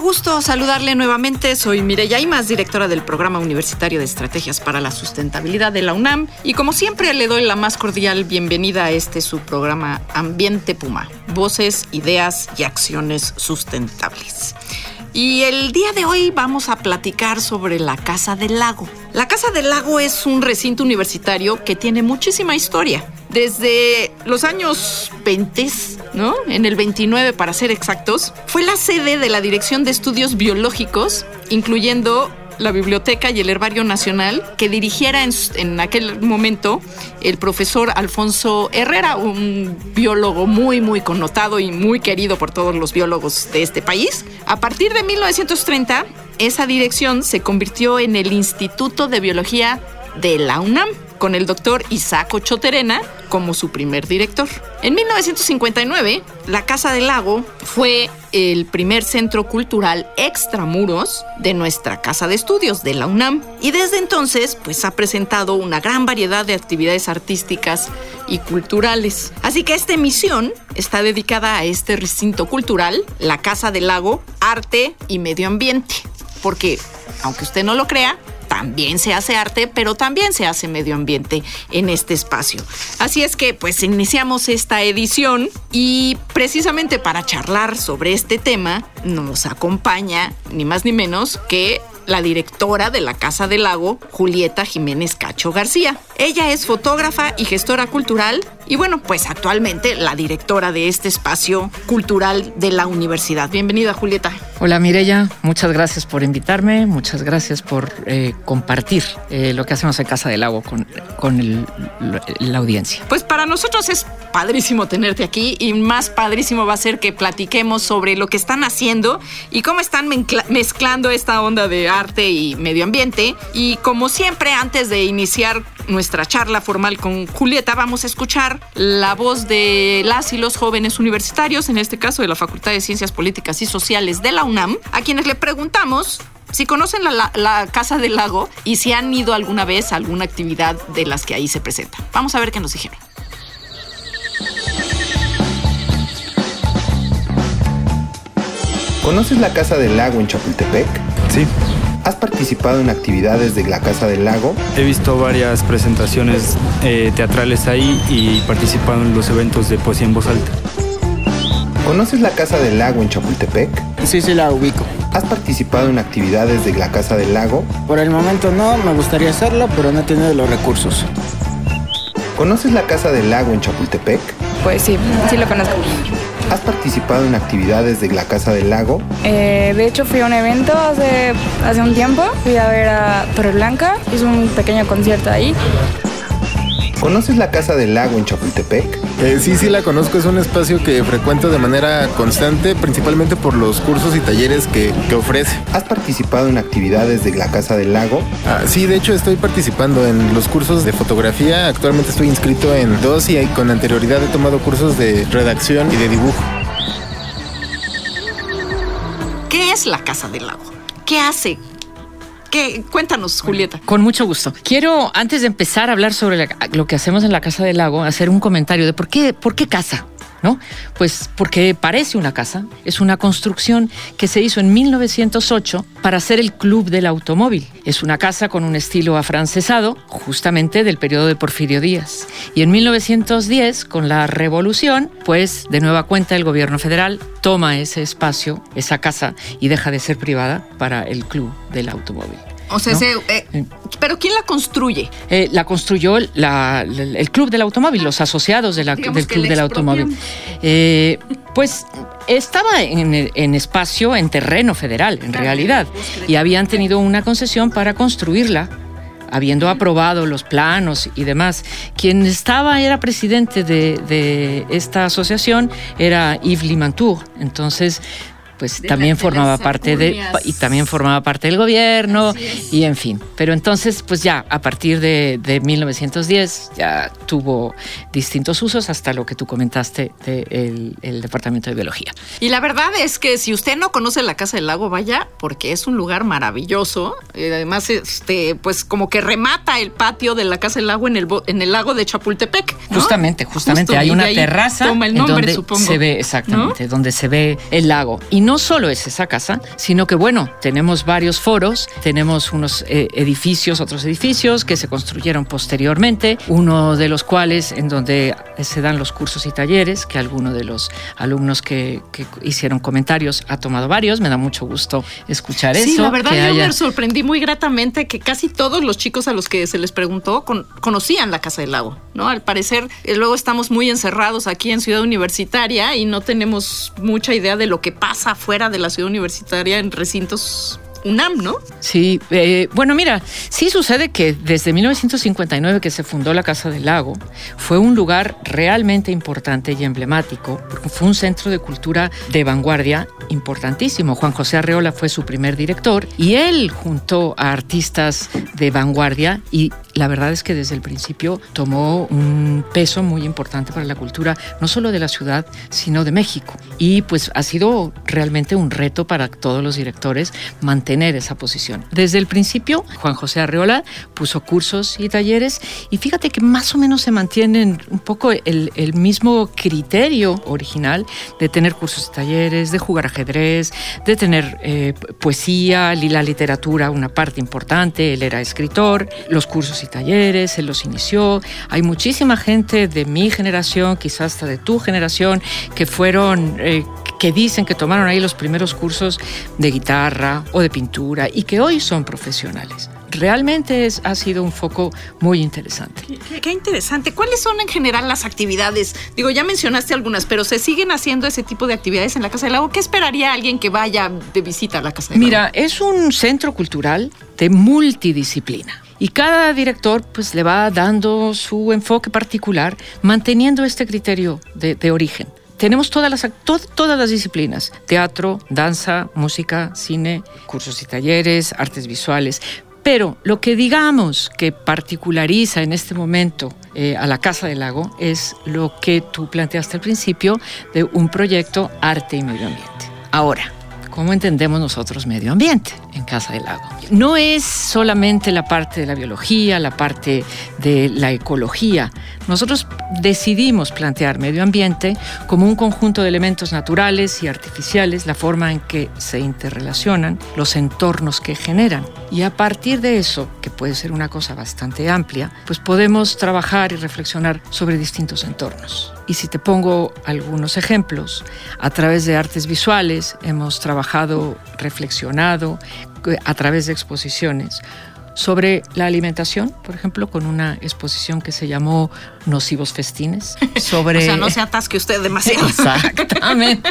Gusto saludarle nuevamente. Soy Mireya Imas, directora del Programa Universitario de Estrategias para la Sustentabilidad de la UNAM. Y como siempre, le doy la más cordial bienvenida a este su programa Ambiente Puma: Voces, Ideas y Acciones Sustentables. Y el día de hoy vamos a platicar sobre la Casa del Lago. La Casa del Lago es un recinto universitario que tiene muchísima historia. Desde los años 20, ¿no? En el 29 para ser exactos, fue la sede de la Dirección de Estudios Biológicos, incluyendo la Biblioteca y el Herbario Nacional, que dirigiera en, aquel momento el profesor Alfonso Herrera, un biólogo muy, muy connotado y muy querido por todos los biólogos de este país. A partir de 1930, esa dirección se convirtió en el Instituto de Biología de la UNAM con el doctor Isaac Ochoterena como su primer director. En 1959, la Casa del Lago fue el primer centro cultural extramuros de nuestra casa de estudios de la UNAM y desde entonces pues ha presentado una gran variedad de actividades artísticas y culturales. Así que esta emisión está dedicada a este recinto cultural, la Casa del Lago, arte y medio ambiente, porque aunque usted no lo crea, también se hace arte, pero también se hace medio ambiente en este espacio. Así es que pues iniciamos esta edición y precisamente para charlar sobre este tema nos acompaña ni más ni menos que la directora de la Casa del Lago, Julieta Jiménez Cacho García. Ella es fotógrafa y gestora cultural y bueno, pues actualmente la directora de este espacio cultural de la universidad. Bienvenida, Julieta. Hola, Mireya. Muchas gracias por invitarme. Muchas gracias por eh, compartir eh, lo que hacemos en Casa del Lago con, con la audiencia. Pues para nosotros es padrísimo tenerte aquí y más padrísimo va a ser que platiquemos sobre lo que están haciendo y cómo están mezclando esta onda de arte y medio ambiente. Y como siempre, antes de iniciar nuestra charla formal con Julieta, vamos a escuchar la voz de las y los jóvenes universitarios, en este caso de la Facultad de Ciencias Políticas y Sociales de la UNAM, a quienes le preguntamos si conocen la, Casa del Lago y si han ido alguna vez a alguna actividad de las que ahí se presentan. Vamos a ver qué nos dijeron. ¿Conoces la Casa del Lago en Chapultepec? Sí. ¿Has participado en actividades de la Casa del Lago? He visto varias presentaciones eh, teatrales ahí y participado en los eventos de poesía en voz alta. ¿Conoces la Casa del Lago en Chapultepec? Sí, sí la ubico. ¿Has participado en actividades de la Casa del Lago? Por el momento no, me gustaría hacerlo, pero no he tenido los recursos. ¿Conoces la Casa del Lago en Chapultepec? Pues sí, sí lo conozco. ¿Has participado en actividades de la Casa del Lago? Eh, de hecho, fui a un evento hace, hace un tiempo. Fui a ver a Torre Blanca. Hice un pequeño concierto ahí. ¿Conoces la Casa del Lago en Chapultepec? Eh, sí, sí la conozco. Es un espacio que frecuento de manera constante, principalmente por los cursos y talleres que, ofrece. ¿Has participado en actividades de la Casa del Lago? Ah, sí, de hecho estoy participando en los cursos de fotografía. Actualmente estoy inscrito en dos y con anterioridad he tomado cursos de redacción y de dibujo. ¿Qué es la Casa del Lago? ¿Qué hace? Cuéntanos, Julieta. Con mucho gusto. Quiero, antes de empezar a hablar sobre lo que hacemos en la Casa del Lago, hacer un comentario de por qué, por qué casa. ¿No? Pues porque parece una casa, es una construcción que se hizo en 1908 para ser el Club del Automóvil. Es una casa con un estilo afrancesado, justamente del periodo de Porfirio Díaz. Y en 1910, con la revolución, pues de nueva cuenta el gobierno federal toma ese espacio, esa casa, y deja de ser privada para el Club del Automóvil. O sea, eh, ¿pero quién la construye? Eh, la construyó el Club del Automóvil, los asociados del Club del Automóvil. Eh, pues estaba en, espacio, en terreno federal, en realidad, y habían tenido una concesión para construirla habiendo aprobado los planos y demás, quien estaba, era presidente de, de esta asociación, era Yves Limantour. Entonces, pues también formaba parte de y también formaba parte del gobierno y en fin. Pero entonces, pues ya a partir de, 1910 ya tuvo distintos usos hasta lo que tú comentaste del el departamento de biología. Y la verdad es que si usted no conoce la Casa del Lago, vaya, porque es un lugar maravilloso. Eh, además, este, pues como que remata el patio de la Casa del Lago en el en el lago de Chapultepec. Justamente, justamente hay una terraza toma el nombre, donde se ve exactamente, donde se ve el lago y no solo es esa casa, sino que bueno, tenemos varios foros, tenemos unos eh, edificios, otros edificios que se construyeron posteriormente, uno de los cuales en donde se dan los cursos y talleres, que alguno de los alumnos que, hicieron comentarios ha tomado varios, me da mucho gusto escuchar eso. Sí, la verdad yo me sorprendí muy gratamente que casi todos los chicos a los que se les preguntó conocían la Casa del Lago, ¿no? Al parecer eh, luego estamos muy encerrados aquí en Ciudad Universitaria y no tenemos mucha idea de lo que pasa fuera de la ciudad universitaria en recintos UNAM, ¿no? Sí, eh, bueno, mira, sí sucede que desde 1959 que se fundó la Casa del Lago, fue un lugar realmente importante y emblemático, fue un centro de cultura de vanguardia importantísimo. Juan José Arreola fue su primer director y él juntó a artistas de vanguardia y la verdad es que desde el principio tomó un peso muy importante para la cultura, no solo de la ciudad, sino de México. Y pues ha sido realmente un reto para todos los directores mantener esa posición. Desde el principio, Juan José Arreola puso cursos y talleres y fíjate que más o menos se mantienen un poco el, mismo criterio original de tener cursos y talleres, de jugar ajedrez, de tener eh, poesía la literatura una parte importante, él era escritor, los cursos y talleres, él los inició. Hay muchísima gente de mi generación, quizás hasta de tu generación, que fueron, eh, que dicen que tomaron ahí los primeros cursos de guitarra o de pintura y que hoy son profesionales realmente es, ha sido un foco muy interesante. Qué, interesante. ¿Cuáles son en general las actividades? Digo, ya mencionaste algunas, pero ¿se siguen haciendo ese tipo de actividades en la Casa del Lago? ¿Qué esperaría alguien que vaya de visita a la Casa del Lago? Mira, es un centro cultural de multidisciplina. Y cada director pues le va dando su enfoque particular, manteniendo este criterio de, origen. Tenemos todas las, todas las disciplinas, teatro, danza, música, cine, cursos y talleres, artes visuales, pero lo que digamos que particulariza en este momento eh, a la Casa del Lago es lo que tú planteaste al principio de un proyecto arte y medio ambiente. Ahora, ¿cómo entendemos nosotros medio ambiente en Casa del Lago? no es solamente la parte de la biología, la parte de la ecología. Nosotros decidimos plantear medio ambiente como un conjunto de elementos naturales y artificiales, la forma en que se interrelacionan, los entornos que generan. Y a partir de eso, que puede ser una cosa bastante amplia, pues podemos trabajar y reflexionar sobre distintos entornos. Y si te pongo algunos ejemplos, a través de artes visuales hemos trabajado, reflexionado, a través de exposiciones sobre la alimentación, por ejemplo, con una exposición que se llamó Nocivos Festines. Sobre... o sea, no se atasque usted demasiado. Exactamente.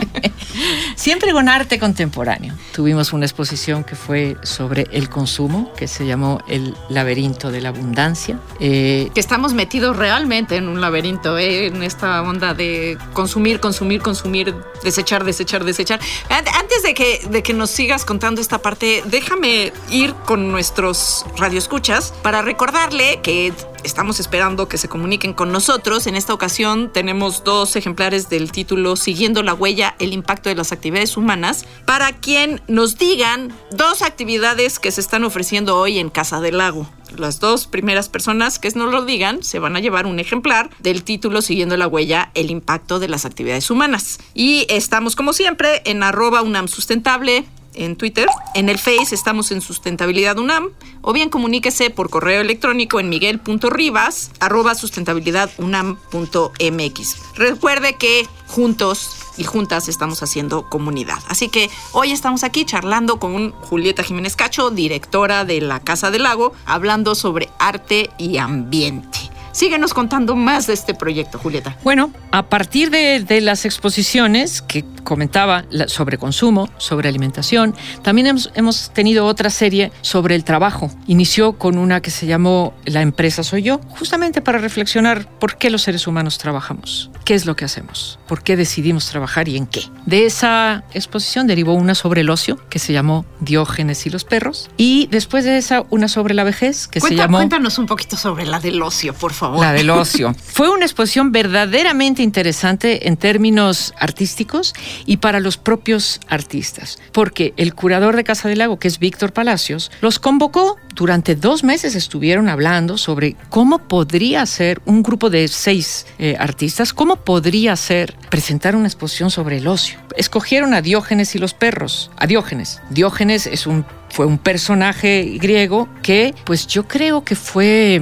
Siempre con arte contemporáneo. Tuvimos una exposición que fue sobre el consumo, que se llamó El laberinto de la abundancia. Eh, que estamos metidos realmente en un laberinto, eh, en esta onda de consumir, consumir, consumir, desechar, desechar, desechar. Antes de que, de que nos sigas contando esta parte, déjame ir con nuestros radioescuchas para recordarle que estamos esperando que se comuniquen con nosotros. En esta ocasión tenemos dos ejemplares del título Siguiendo la huella, el impacto de las actividades humanas, para quien nos digan dos actividades que se están ofreciendo hoy en Casa del Lago. Las dos primeras personas que nos lo digan se van a llevar un ejemplar del título Siguiendo la huella, el impacto de las actividades humanas. Y estamos como siempre en arroba UNAM Sustentable, en Twitter. En el Face estamos en Sustentabilidad UNAM. O bien comuníquese por correo electrónico en miguel.ribas arroba sustentabilidadunam.mx. Recuerde que juntos y juntas estamos haciendo comunidad. Así que hoy estamos aquí charlando con Julieta Jiménez Cacho, directora de la Casa del Lago, hablando sobre arte y ambiente. Síguenos contando más de este proyecto, Julieta. Bueno, a partir de, las exposiciones que comentaba sobre consumo, sobre alimentación, también hemos tenido otra serie sobre el trabajo. Inició con una que se llamó La empresa soy yo, justamente para reflexionar por qué los seres humanos trabajamos, qué es lo que hacemos, por qué decidimos trabajar y en qué. De esa exposición derivó una sobre el ocio que se llamó Diógenes y los perros y después de esa una sobre la vejez que Cuenta- se llamó Cuéntanos un poquito sobre la del ocio, por favor. la del ocio. Fue una exposición verdaderamente interesante en términos artísticos y para los propios artistas, porque el curador de Casa del Lago, que es Víctor Palacios, los convocó. Durante dos meses estuvieron hablando sobre cómo podría ser un grupo de seis eh, artistas, cómo podría ser presentar una exposición sobre el ocio. Escogieron a Diógenes y los perros. A Diógenes. Diógenes es un, fue un personaje griego que, pues yo creo que fue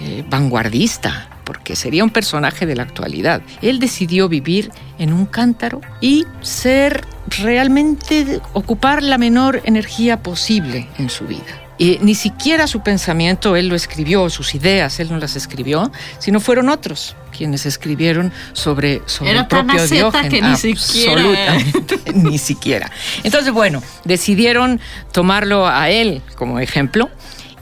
eh, vanguardista, porque sería un personaje de la actualidad. Él decidió vivir en un cántaro y ser realmente ocupar la menor energía posible en su vida. Ni siquiera su pensamiento él lo escribió, sus ideas él no las escribió, sino fueron otros quienes escribieron sobre, sobre Era el propio Diógenes. que ni siquiera- Absolutamente, ni siquiera. Entonces, bueno, decidieron tomarlo a él como ejemplo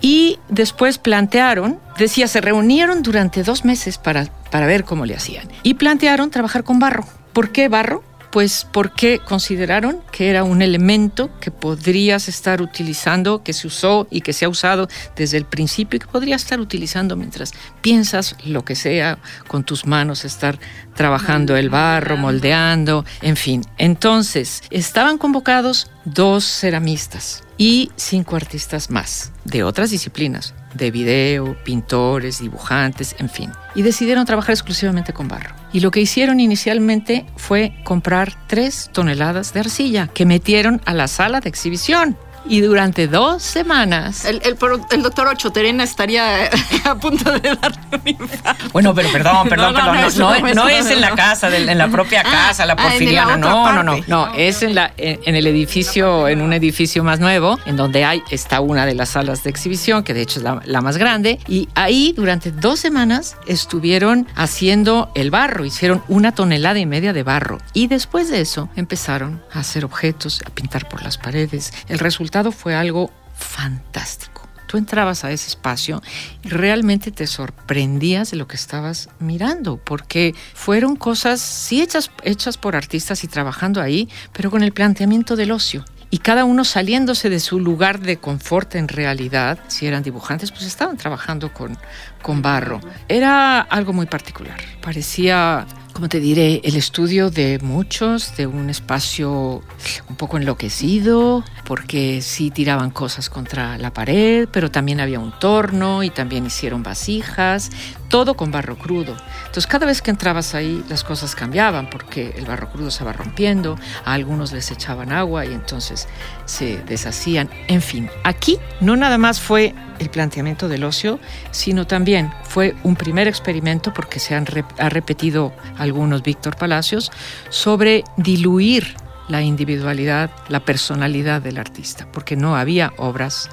y después plantearon, decía, se reunieron durante dos meses para, para ver cómo le hacían. Y plantearon trabajar con barro. ¿Por qué barro? Pues porque consideraron que era un elemento que podrías estar utilizando, que se usó y que se ha usado desde el principio y que podrías estar utilizando mientras piensas lo que sea con tus manos, estar trabajando el barro, moldeando, en fin. Entonces, estaban convocados dos ceramistas y cinco artistas más de otras disciplinas, de video, pintores, dibujantes, en fin. Y decidieron trabajar exclusivamente con barro. Y lo que hicieron inicialmente fue comprar tres toneladas de arcilla que metieron a la sala de exhibición. Y durante dos semanas... El, el el doctor Ocho Terena estaría a punto de darle un infarto. Bueno, pero perdón, perdón, No, no, perdón. no, No, no, no, eso no no, es en la casa, en la propia casa, la ah, la porfiriana. No, no, no. No, es en, la, en, en el edificio, en un edificio más nuevo, en donde hay, está una de las salas de exhibición, que de hecho es la, la más grande. Y ahí, durante dos semanas, estuvieron haciendo el barro. Hicieron una tonelada y media de barro. Y después de eso, empezaron a hacer objetos, a pintar por las paredes. El resultado fue algo fantástico. Tú entrabas a ese espacio y realmente te sorprendías de lo que estabas mirando, porque fueron cosas, sí, hechas, hechas por artistas y trabajando ahí, pero con el planteamiento del ocio. Y cada uno saliéndose de su lugar de confort en realidad, si eran dibujantes, pues estaban trabajando con, con barro. Era algo muy particular. Parecía, como te diré, el estudio de muchos, de un espacio un poco enloquecido, porque sí tiraban cosas contra la pared, pero también había un torno y también hicieron vasijas, todo con barro crudo. Entonces cada vez que entrabas ahí las cosas cambiaban porque el barro crudo se va rompiendo, a algunos les echaban agua y entonces se deshacían. En fin, aquí no nada más fue el planteamiento del ocio, sino también fue un primer experimento, porque se han ha repetido algunos Víctor Palacios, sobre diluir la individualidad, la personalidad del artista, porque no había obras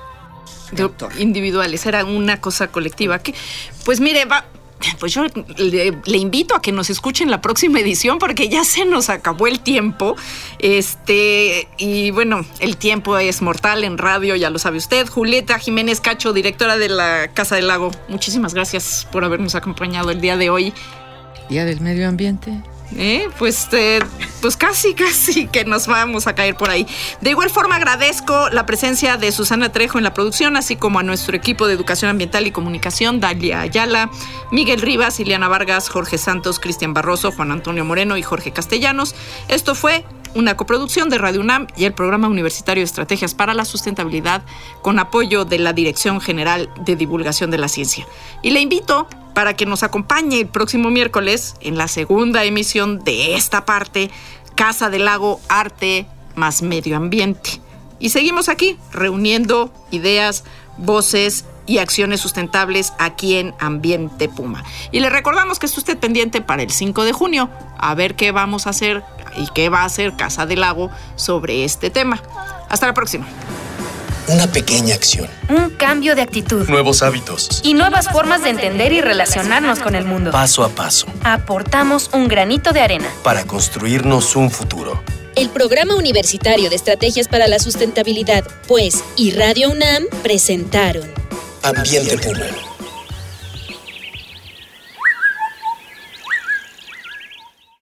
de individuales, era una cosa colectiva. Que, pues mire, va, pues yo le, invito a que nos escuchen la próxima edición porque ya se nos acabó el tiempo. Este, y bueno, el tiempo es mortal en radio, ya lo sabe usted. Julieta Jiménez Cacho, directora de la Casa del Lago, muchísimas gracias por habernos acompañado el día de hoy. Día del Medio Ambiente. ¿Eh? Pues, eh, pues casi, casi que nos vamos a caer por ahí. De igual forma agradezco la presencia de Susana Trejo en la producción, así como a nuestro equipo de Educación Ambiental y Comunicación, Dalia Ayala, Miguel Rivas, Ileana Vargas, Jorge Santos, Cristian Barroso, Juan Antonio Moreno y Jorge Castellanos. Esto fue una coproducción de Radio UNAM y el Programa Universitario de Estrategias para la Sustentabilidad con apoyo de la Dirección General de Divulgación de la Ciencia. Y le invito para que nos acompañe el próximo miércoles en la segunda emisión de esta parte, Casa del Lago, Arte más Medio Ambiente. Y seguimos aquí reuniendo ideas, voces y acciones sustentables aquí en Ambiente Puma. Y le recordamos que esté usted pendiente para el 5 de junio, a ver qué vamos a hacer y qué va a hacer Casa del Lago sobre este tema. Hasta la próxima. Una pequeña acción. Un cambio de actitud. Nuevos hábitos. Y nuevas formas de entender y relacionarnos con el mundo. Paso a paso. Aportamos un granito de arena. Para construirnos un futuro. El Programa Universitario de Estrategias para la Sustentabilidad, pues, y Radio UNAM presentaron Ambiente Puma.